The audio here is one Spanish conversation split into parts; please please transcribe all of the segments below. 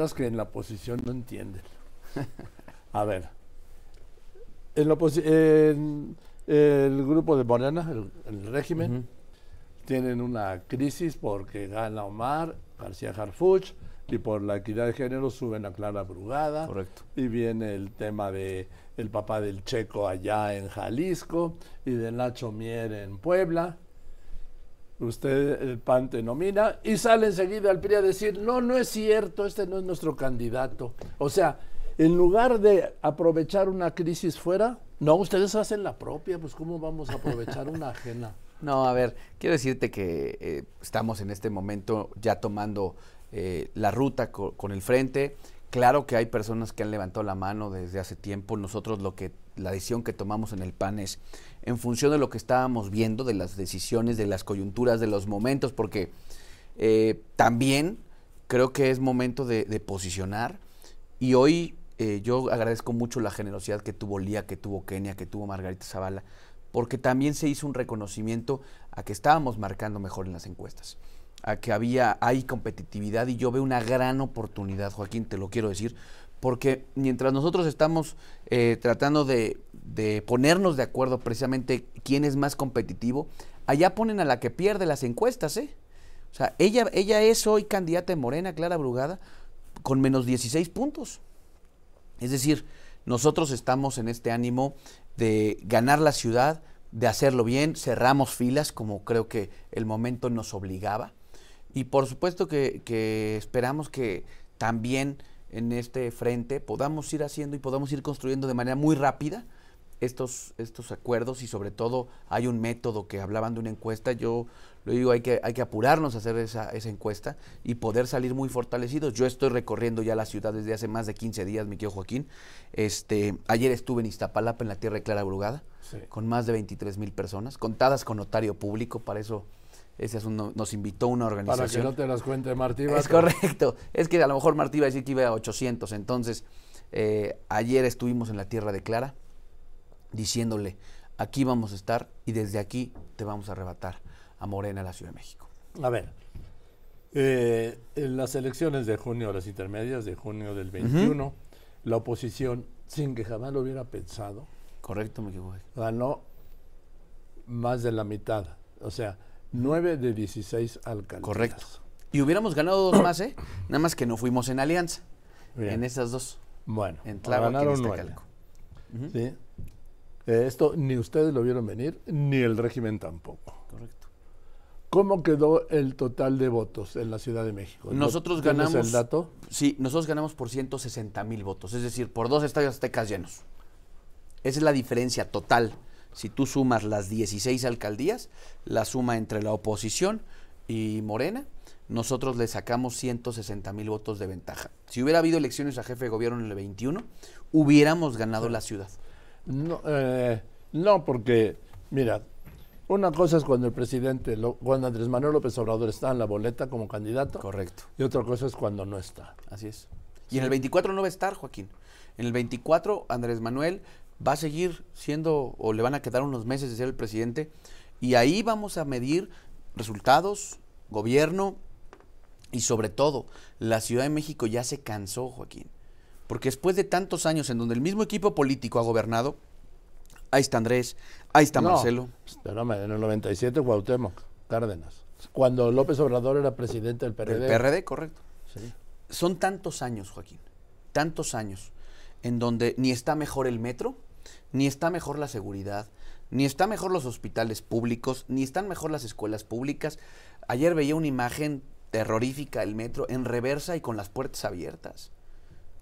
veras que en la oposición no entienden. A ver, en la en el grupo de Morena, el, el régimen, tienen una crisis porque gana Omar García Harfuch y por la equidad de género suben a Clara Brugada. Correcto. Y viene el tema de el papá del Checo allá en Jalisco y de Nacho Mier en Puebla. Usted, el PAN te nomina y sale enseguida al PRI a decir, no, no es cierto, este no es nuestro candidato. O sea, en lugar de aprovechar una crisis fuera, no, ustedes hacen la propia, pues ¿cómo vamos a aprovechar una ajena? No, a ver, quiero decirte que eh, estamos en este momento ya tomando eh, la ruta co- con el frente. Claro que hay personas que han levantado la mano desde hace tiempo. Nosotros lo que la decisión que tomamos en el PAN es en función de lo que estábamos viendo, de las decisiones, de las coyunturas, de los momentos, porque eh, también creo que es momento de, de posicionar. Y hoy eh, yo agradezco mucho la generosidad que tuvo Lía, que tuvo Kenia, que tuvo Margarita Zavala, porque también se hizo un reconocimiento a que estábamos marcando mejor en las encuestas, a que había, hay competitividad y yo veo una gran oportunidad, Joaquín, te lo quiero decir, porque mientras nosotros estamos eh, tratando de, de ponernos de acuerdo precisamente quién es más competitivo, allá ponen a la que pierde las encuestas, ¿eh? O sea, ella, ella es hoy candidata en Morena, Clara Brugada, con menos 16 puntos. Es decir, nosotros estamos en este ánimo de ganar la ciudad, de hacerlo bien, cerramos filas como creo que el momento nos obligaba. Y por supuesto que esperamos que también en este frente podamos ir haciendo y podamos ir construyendo de manera muy rápida estos, estos acuerdos y sobre todo hay un método que hablaban de una encuesta, yo lo digo, hay que, hay que apurarnos a hacer esa, esa encuesta y poder salir muy fortalecidos. Yo estoy recorriendo ya la ciudad desde hace más de 15 días, mi querido Joaquín. Este, ayer estuve en Iztapalapa, en la tierra de Clara Brugada, Sí. con más de 23 mil personas, contadas con notario público, para eso ese asunto nos invitó una Para organización. que no te las cuente Martí Es correcto. Es que a lo mejor Martí iba a decir que iba a 800. Entonces, eh, ayer estuvimos en la tierra de Clara diciéndole, aquí vamos a estar y desde aquí te vamos a arrebatar a Morena, la Ciudad de México. A ver, eh, en las elecciones de junio, las intermedias de junio del 21, la oposición, sin que jamás lo hubiera pensado, Correcto, me ganó más de la mitad. O sea, 9 de 16 alcaldías. Correcto. Y hubiéramos ganado dos más, ¿eh? Nada más que no fuimos en alianza. Bien. En esas dos. Bueno, En Tláhuac ganaron 9. Iztacalco. Ujú. ¿sí? Eh, esto ni ustedes lo vieron venir, ni el régimen tampoco. Correcto. ¿Cómo quedó el total de votos en la Ciudad de México? Nosotros ¿Tienes ganamos. el dato? Sí, nosotros ganamos por 160 mil votos, es decir, por dos estadios aztecas llenos. Esa es la diferencia total. Si tú sumas las 16 alcaldías, la suma entre la oposición y Morena, nosotros le sacamos 160 mil votos de ventaja. Si hubiera habido elecciones a jefe de gobierno en el 21, hubiéramos ganado la ciudad. No, eh, no, porque, mira, una cosa es cuando el presidente, cuando Andrés Manuel López Obrador está en la boleta como candidato, Correcto. y otra cosa es cuando no está. Así es. Y en el 24 no va a estar, Joaquín. En el 24, Andrés Manuel va a seguir siendo, o le van a quedar unos meses de ser el presidente, y ahí vamos a medir resultados, gobierno, y sobre todo, la Ciudad de México ya se cansó, Joaquín. Porque después de tantos años en donde el mismo equipo político ha gobernado, ahí está Andrés, ahí está No, Marcelo. Espérame, en el 97 Cuauhtémoc, Cárdenas. Cuando López Obrador era presidente del PRD. El PRD, correcto. Sí. Son tantos años, Joaquín, tantos años, en donde ni está mejor el metro, ni está mejor la seguridad, ni está mejor los hospitales públicos, ni están mejor las escuelas públicas. Ayer veía una imagen terrorífica del metro en reversa y con las puertas abiertas.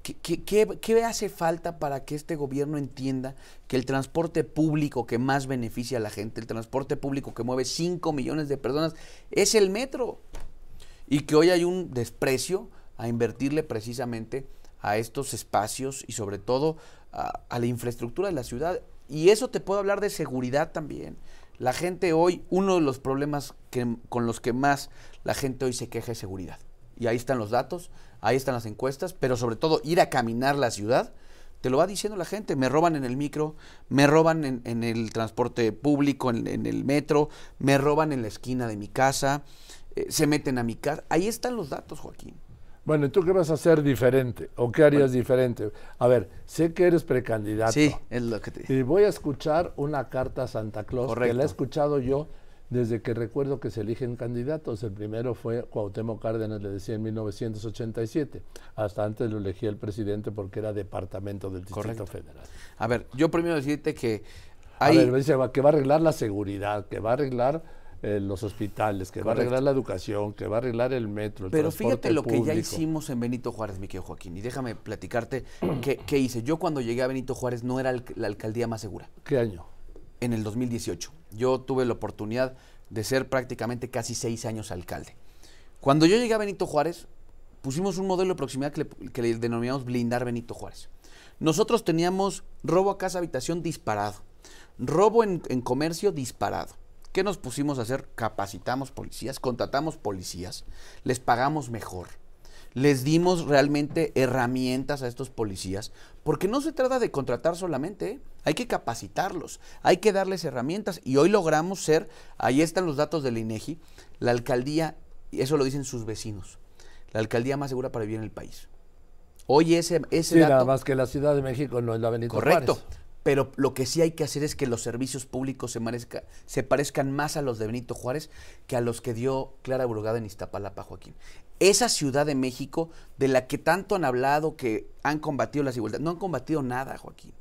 ¿Qué, qué- hace falta para que este gobierno entienda que el transporte público que más beneficia a la gente, el transporte público que mueve 5 millones de personas, es el metro? y que hoy hay un desprecio a invertirle precisamente a estos espacios y sobre todo a, la infraestructura de la ciudad. Y eso te puedo hablar de seguridad también. La gente hoy, uno de los problemas que, con los que más la gente hoy se queja es seguridad. Y ahí están los datos, ahí están las encuestas, pero sobre todo ir a caminar la ciudad, te lo va diciendo la gente, me roban en el micro, me roban en, en el transporte público, en, en el metro, me roban en la esquina de mi casa, eh, se meten a mi casa. Ahí están los datos, Joaquín. Bueno, ¿y tú qué vas a hacer diferente? ¿O qué harías diferente? A ver, sé que eres precandidato. Sí, es lo que te Y voy a escuchar una carta a Santa Claus que Correcto. la he escuchado yo desde que recuerdo que se eligen candidatos. El primero fue Cuauhtémoc Cárdenas, le decía en 1987. Hasta antes lo elegía el presidente porque era departamento del Distrito Correcto. Federal. A ver, yo primero decirte que A hay... ver, dice va- que va a arreglar la seguridad, que va a arreglar eh, los hospitales, que va a arreglar la educación, que va a arreglar el metro, el Pero transporte fíjate lo que ya hicimos en Benito Juárez, mi querido Joaquín, y déjame platicarte qué, qué hice. Yo cuando llegué a Benito Juárez no era la alcaldía más segura, ¿Qué año? en el 2018. Yo tuve la oportunidad de ser prácticamente casi seis años alcalde. Cuando yo llegué a Benito Juárez, pusimos un modelo de proximidad que le, que le denominamos blindar Benito Juárez. Nosotros teníamos robo a casa habitación disparado, robo en, en comercio disparado. ¿Qué nos pusimos a hacer? Capacitamos policías, contratamos policías, les pagamos mejor, les dimos realmente herramientas a estos policías, porque no se trata de contratar solamente, ¿eh? hay que capacitarlos, hay que darles herramientas y hoy logramos ser, ahí están los datos del INEGI, la alcaldía, y eso lo dicen sus vecinos, la alcaldía más segura para vivir en el país. Hoy ese, ese Sí, dato... nada más que la Ciudad de México no es la Benito Correcto. Juárez. Pero lo que sí hay que hacer es que los servicios públicos se, se parezcan más a los de Benito Juárez que a los que dio Clara Burgada en Iztapalapa, Joaquín. Esa Ciudad de México de la que tanto han hablado que han combatido la desigualdad, no han combatido nada, Joaquín.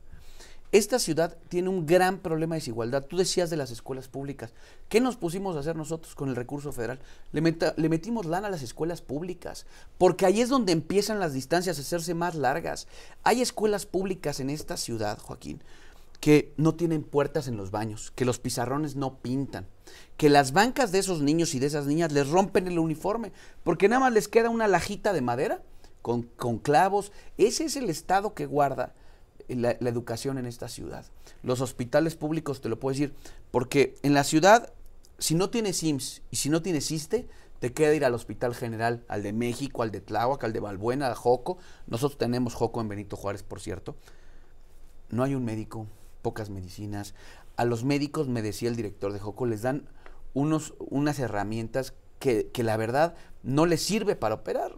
Esta ciudad tiene un gran problema de desigualdad. Tú decías de las escuelas públicas. ¿Qué nos pusimos a hacer nosotros con el recurso federal? Le, metimos lana a las escuelas públicas, porque ahí es donde empiezan las distancias a hacerse más largas. Hay escuelas públicas en esta ciudad, Joaquín, que no tienen puertas en los baños, que los pizarrones no pintan, que las bancas de esos niños y de esas niñas les rompen el uniforme, porque nada más les queda una lajita de madera con, con clavos. Ese es el estado que guarda la, educación en esta ciudad. Los hospitales públicos, te lo puedo decir, porque en la ciudad, si no tienes IMSS y si no tienes ISTE, te queda ir al Hospital General, al de México, al de Tláhuac, al de Balbuena, al Joco. Nosotros tenemos Joco en Benito Juárez, por cierto. No hay un médico, pocas medicinas. A los médicos, me decía el director de Joco, les dan unos, unas herramientas que, que la verdad no les sirve para operar.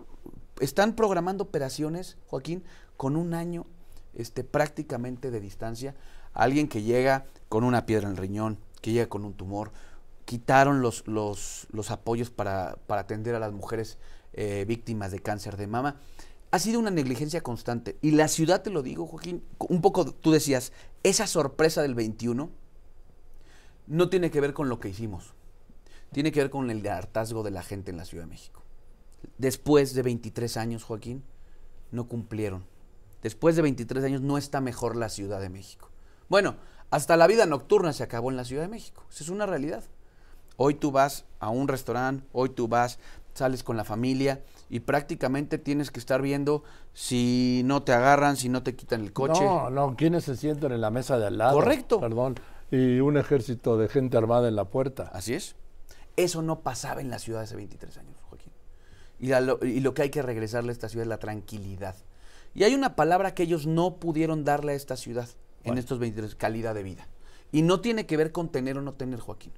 Están programando operaciones, Joaquín, con un año este, prácticamente de distancia. Alguien que llega con una piedra en el riñón, que llega con un tumor. Quitaron los, los, los apoyos para, para atender a las mujeres eh, víctimas de cáncer de mama. Ha sido una negligencia constante. Y la ciudad, te lo digo, Joaquín, un poco tú decías, esa sorpresa del 21 no tiene que ver con lo que hicimos. Tiene que ver con el hartazgo de la gente en la Ciudad de México. Después de 23 años, Joaquín, no cumplieron. Después de 23 años no está mejor la Ciudad de México. Bueno, hasta la vida nocturna se acabó en la Ciudad de México. Esa es una realidad. Hoy tú vas a un restaurante, hoy tú vas, sales con la familia y prácticamente tienes que estar viendo si no te agarran, si no te quitan el coche. No, no, ¿quiénes se sientan en la mesa de al lado? Correcto. Perdón. Y un ejército de gente armada en la puerta. Así es. Eso no pasaba en la ciudad hace 23 años, Joaquín. Y, lo, y lo que hay que regresarle a esta ciudad es la tranquilidad. Y hay una palabra que ellos no pudieron darle a esta ciudad en estos 23, calidad de vida. Y no tiene que ver con tener o no tener, Joaquín.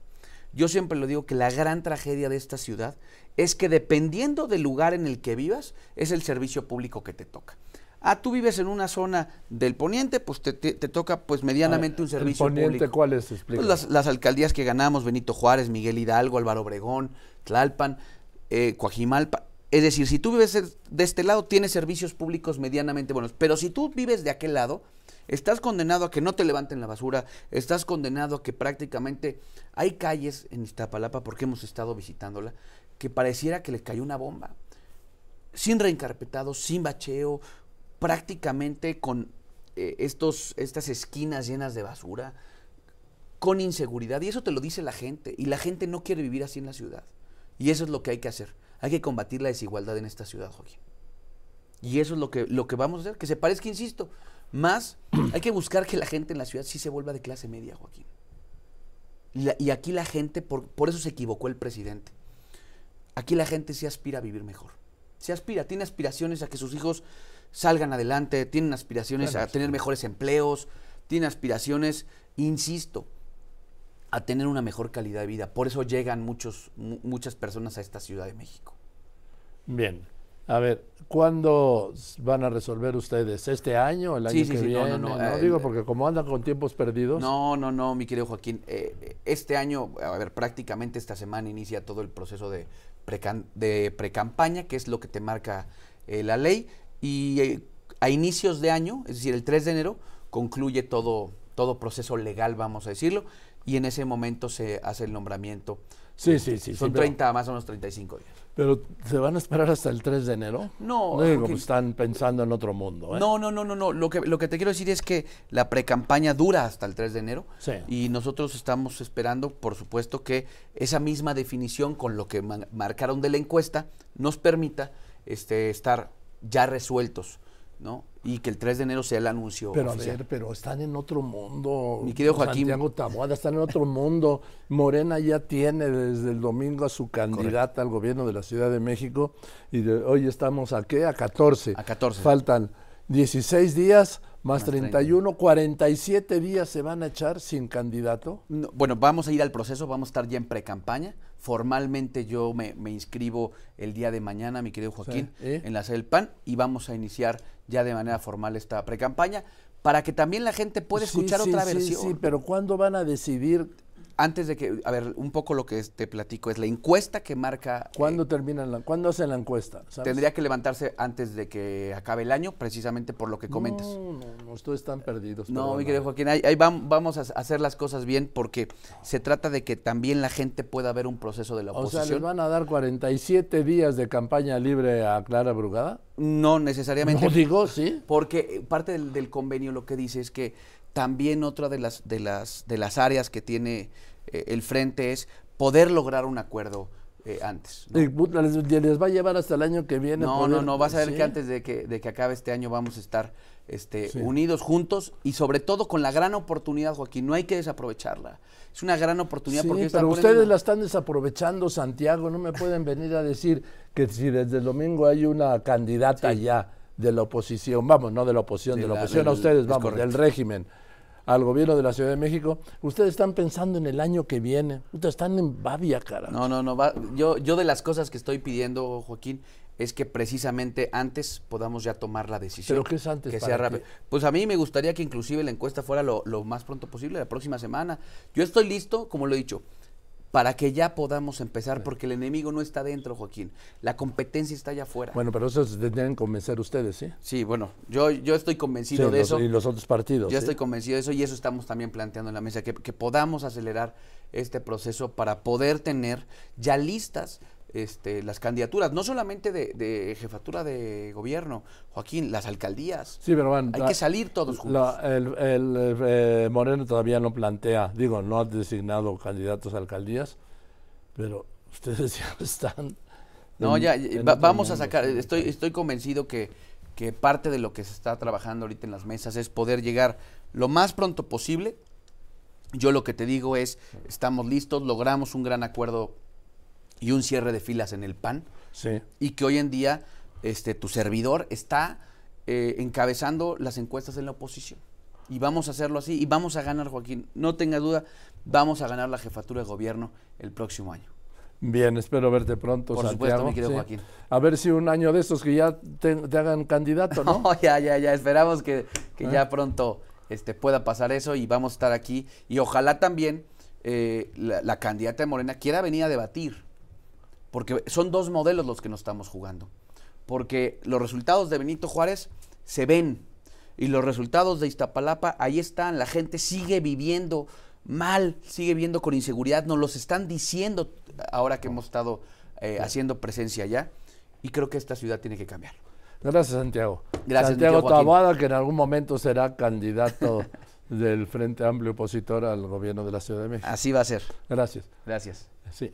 Yo siempre lo digo que la gran tragedia de esta ciudad es que dependiendo del lugar en el que vivas, es el servicio público que te toca. Ah, tú vives en una zona del poniente, pues te, te- te toca pues medianamente un servicio ¿El poniente público. cuál es? Explica. Pues las, las alcaldías que ganamos, Benito Juárez, Miguel Hidalgo, Álvaro Obregón, Tlalpan, eh, Coajimalpa. Es decir, si tú vives de- este lado, tienes servicios públicos medianamente buenos. Pero si tú vives de aquel lado, estás condenado a que no te levanten la basura, estás condenado a que prácticamente hay calles en Iztapalapa, porque hemos estado visitándola, que pareciera que le cayó una bomba. Sin reencarpetado, sin bacheo, prácticamente con eh, estos, estas esquinas llenas de basura con inseguridad. Y eso te lo dice la gente. Y la gente no quiere vivir así en la ciudad. Y eso es lo que hay que hacer. Hay que combatir la desigualdad en esta ciudad, Joaquín. Y eso es lo que, lo que vamos a hacer. Que se parezca, insisto. Más, hay que buscar que la gente en la ciudad sí se vuelva de clase media, Joaquín. Y, la- y aquí la gente, por, por eso se equivocó el presidente. Aquí la gente sí aspira a vivir mejor. Se aspira, tiene aspiraciones a que sus hijos salgan adelante, tienen aspiraciones a tener mejores empleos, tienen aspiraciones, insisto, a tener una mejor calidad de vida. Por eso llegan muchos, mu- muchas personas a esta Ciudad de México. Bien. A ver, ¿cuándo van a resolver ustedes? ¿Este año? ¿El año Sí, que sí, no, viene? no, no, No, eh, digo eh, porque como andan con tiempos perdidos. No, no, no, mi querido Joaquín. Eh, este año, a ver, prácticamente esta semana inicia todo el proceso de, precan- de precampaña, que es lo que te marca eh, la ley. Y a inicios de año, es decir, el 3 de enero, concluye todo, todo proceso legal, vamos a decirlo, y en ese momento se hace el nombramiento. Sí, sí, sí. Son sí, pero- 30, más o menos 35 días. Pero, ¿se van a esperar hasta el 3 de enero? No, No digo, están pensando en otro mundo. ¿eh? No, no, no, no, no. Lo que, lo que te quiero decir es que la precampaña dura hasta el 3 de enero. Sí. Y nosotros estamos esperando, por supuesto, que esa misma definición con lo que ma- marcaron de la encuesta nos permita este, estar ya resueltos, ¿no? Y que el 3 de enero sea el anuncio Pero a oficial. ver, pero están en otro mundo. Mi querido Joaquín. Santiago Taboada están en otro mundo. Morena ya tiene desde el domingo a su candidata al gobierno de la Ciudad de México. Y de- hoy estamos a qué? A 14. A 14. Faltan 16 días más, Más 31. 47 días se van a echar sin candidato. No, bueno, vamos a ir al proceso, vamos a estar ya en pre-campaña. Formalmente yo me, me inscribo el día de mañana, mi querido Joaquín, ¿y? en la sede del PAN y vamos a iniciar ya de manera formal esta pre-campaña para que también la gente pueda escuchar sí, otra sí, versión. Sí, pero ¿cuándo van a decidir Antes de que, a ver, un poco lo que te platico es la encuesta que marca... eh, cuándo terminan la, cuándo hacen la encuesta? ¿sabes? tendría que levantarse antes de que acabe el año, precisamente por lo que comentas. No, no, no, ustedes están perdidos. No, mi querido Joaquín, ahí, ahí vam- vamos a hacer las cosas bien porque se trata de que también la gente pueda ver un proceso de la O sea, oposición. ¿les van a dar 47 días de campaña libre a Clara Brugada? No necesariamente. No digo, sí. Porque eh, parte del, del convenio lo que dice es que también otra de las, de las, de las áreas que tiene eh, el frente es poder lograr un acuerdo eh, antes. ¿no? Les, les va a llevar hasta el año que viene. No, poder- no, no, vas a ver sí. que antes de que, de que acabe este año vamos a estar este, Sí. unidos, juntos y sobre todo con la gran oportunidad, Joaquín, no hay que desaprovecharla. Es una gran oportunidad Sí, porque pero ustedes una- la están desaprovechando, Santiago. No me pueden venir a decir que si desde el domingo hay una candidata ya de la oposición, vamos, no de la oposición, de la, la- oposición a ustedes, es vamos, del régimen, al gobierno de la Ciudad de México. Ustedes están pensando en el año que viene. Ustedes están en babia, cara. No, no, no. va- yo, yo de las cosas que estoy pidiendo, Joaquín, es que precisamente antes podamos ya tomar la decisión. ¿Pero qué es antes Que para sea rápido. Pues a mí me gustaría que inclusive la encuesta fuera lo, lo más pronto posible, la próxima semana. Yo estoy listo, como lo he dicho, para que ya podamos empezar, porque el enemigo no está dentro, Joaquín. La competencia está allá afuera. Bueno, pero eso se tienen que convencer ustedes, ¿sí? Sí, bueno, yo, yo estoy convencido Sí, de los- eso. Y los otros partidos. Yo ¿sí? estoy convencido de eso y eso estamos también planteando en la mesa, que, que podamos acelerar este proceso para poder tener ya listas este, las candidaturas, no solamente de, de jefatura de gobierno, Joaquín, las alcaldías. Sí, pero bueno, Hay que salir todos juntos. la- el, el, eh, Moreno todavía no plantea, digo, no ha designado candidatos a alcaldías, pero ustedes ya están. No, en- ya, en va- otro vamos a sacar, estoy, estoy convencido que, que parte de lo que se está trabajando ahorita en las mesas es poder llegar lo más pronto posible. Yo lo que te digo es, estamos listos, logramos un gran acuerdo y un cierre de filas en el PAN. Sí. y que hoy en día este tu servidor está eh, encabezando las encuestas en la oposición. Y vamos a hacerlo así y vamos a ganar, Joaquín. No tenga duda, vamos a ganar la jefatura de gobierno el próximo año. Bien, espero verte pronto, Por Santiago. supuesto, mi querido sí. Joaquín. A ver si un año de estos que ya te, te hagan candidato, ¿no? No, ya, ya, ya. Esperamos que, que ¿Eh? ya pronto este, pueda pasar eso y vamos a estar aquí. Y ojalá también eh, la, la candidata de Morena quiera venir a debatir. Porque son dos modelos los que nos estamos jugando. Porque los resultados de Benito Juárez se ven. Y los resultados de Iztapalapa, ahí están. La gente sigue viviendo mal, sigue viviendo con inseguridad. Nos los están diciendo ahora que hemos estado eh, haciendo presencia allá. Y creo que esta ciudad tiene que cambiar. Gracias, Santiago. Gracias, Santiago. Taboada, que en algún momento será candidato del Frente Amplio Opositor al gobierno de la Ciudad de México. Así va a ser. Gracias. Gracias. Sí.